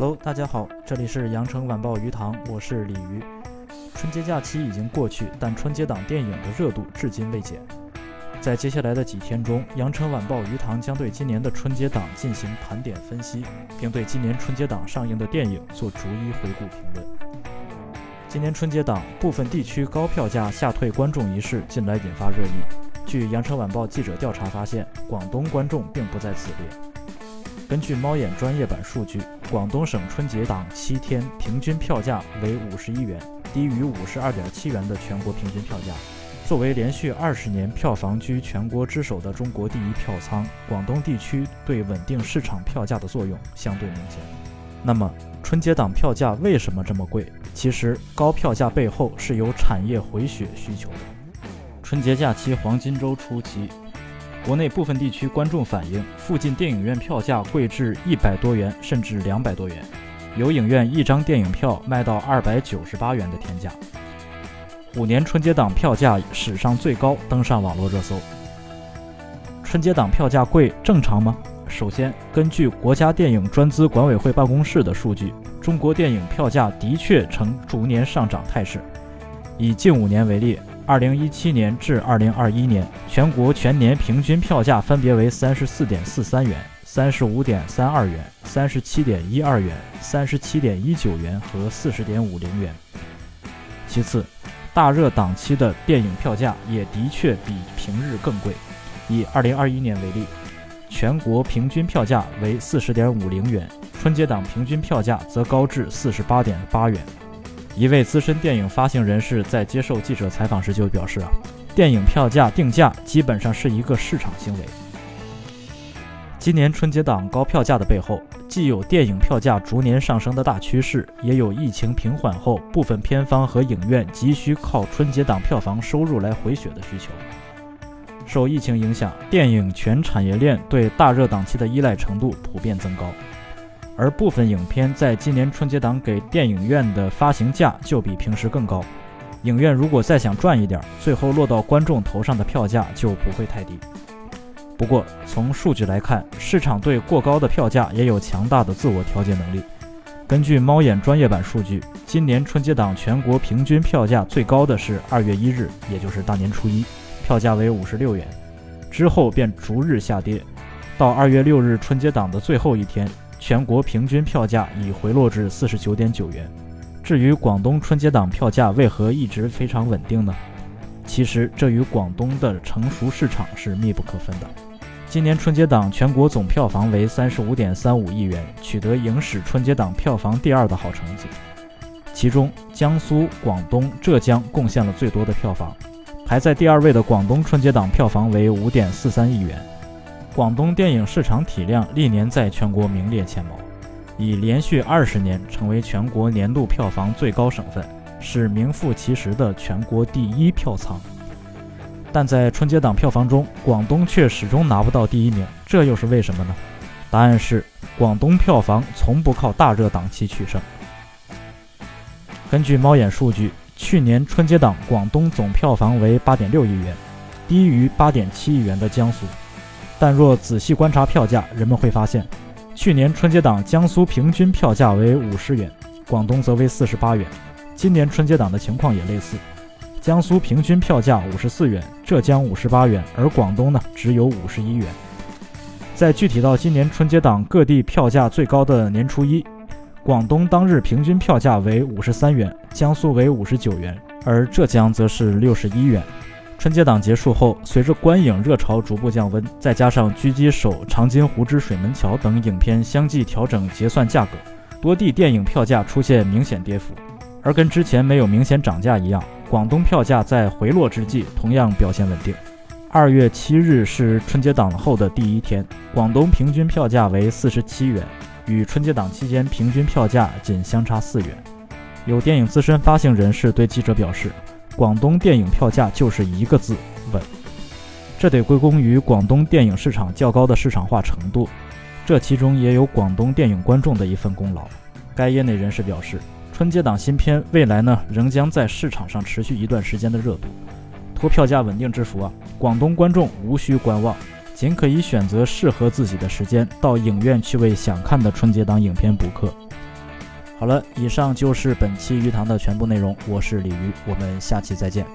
Hello，大家好，这里是羊城晚报鱼塘，我是鲤鱼。春节假期已经过去，但春节档电影的热度至今未减。在接下来的几天中，羊城晚报鱼塘将对今年的春节档进行盘点分析，并对今年春节档上映的电影做逐一回顾评论。今年春节档部分地区高票价吓退观众一事近来引发热议。据羊城晚报记者调查发现，广东观众并不在此列。根据猫眼专业版数据，广东省春节档七天平均票价为五十一元，低于五十二点七元的全国平均票价。作为连续二十年票房居全国之首的中国第一票仓，广东地区对稳定市场票价的作用相对明显。那么，春节档票价为什么这么贵？其实，高票价背后是有产业回血需求的。春节假期黄金周初期。国内部分地区观众反映，附近电影院票价贵至一百多元，甚至两百多元，有影院一张电影票卖到二百九十八元的天价。虎年春节档票价史上最高，登上网络热搜。春节档票价贵正常吗？首先，根据国家电影专资管委会办公室的数据，中国电影票价的确呈逐年上涨态势。以近五年为例。二零一七年至二零二一年，全国全年平均票价分别为三十四点四三元、三十五点三二元、三十七点一二元、三十七点一九元和四十点五零元。其次，大热档期的电影票价也的确比平日更贵。以二零二一年为例，全国平均票价为四十点五零元，春节档平均票价则高至四十八点八元。一位资深电影发行人士在接受记者采访时就表示：“啊，电影票价定价基本上是一个市场行为。今年春节档高票价的背后，既有电影票价逐年上升的大趋势，也有疫情平缓后部分片方和影院急需靠春节档票房收入来回血的需求。受疫情影响，电影全产业链对大热档期的依赖程度普遍增高。”而部分影片在今年春节档给电影院的发行价就比平时更高，影院如果再想赚一点，最后落到观众头上的票价就不会太低。不过从数据来看，市场对过高的票价也有强大的自我调节能力。根据猫眼专业版数据，今年春节档全国平均票价最高的是二月一日，也就是大年初一，票价为五十六元，之后便逐日下跌，到二月六日春节档的最后一天。全国平均票价已回落至四十九点九元。至于广东春节档票价为何一直非常稳定呢？其实这与广东的成熟市场是密不可分的。今年春节档全国总票房为三十五点三五亿元，取得影史春节档票房第二的好成绩。其中，江苏、广东、浙江贡献了最多的票房。排在第二位的广东春节档票房为五点四三亿元。广东电影市场体量历年在全国名列前茅，已连续二十年成为全国年度票房最高省份，是名副其实的全国第一票仓。但在春节档票房中，广东却始终拿不到第一名，这又是为什么呢？答案是，广东票房从不靠大热档期取胜。根据猫眼数据，去年春节档广东总票房为八点六亿元，低于八点七亿元的江苏。但若仔细观察票价，人们会发现，去年春节档江苏平均票价为五十元，广东则为四十八元。今年春节档的情况也类似，江苏平均票价五十四元，浙江五十八元，而广东呢只有五十一元。再具体到今年春节档各地票价最高的年初一，广东当日平均票价为五十三元，江苏为五十九元，而浙江则是六十一元。春节档结束后，随着观影热潮逐步降温，再加上《狙击手》《长津湖之水门桥》等影片相继调整结算价格，多地电影票价出现明显跌幅。而跟之前没有明显涨价一样，广东票价在回落之际同样表现稳定。二月七日是春节档后的第一天，广东平均票价为四十七元，与春节档期间平均票价仅相差四元。有电影资深发行人士对记者表示。广东电影票价就是一个字稳，这得归功于广东电影市场较高的市场化程度，这其中也有广东电影观众的一份功劳。该业内人士表示，春节档新片未来呢仍将在市场上持续一段时间的热度。托票价稳定之福啊，广东观众无需观望，仅可以选择适合自己的时间到影院去为想看的春节档影片补课。好了，以上就是本期鱼塘的全部内容。我是鲤鱼，我们下期再见。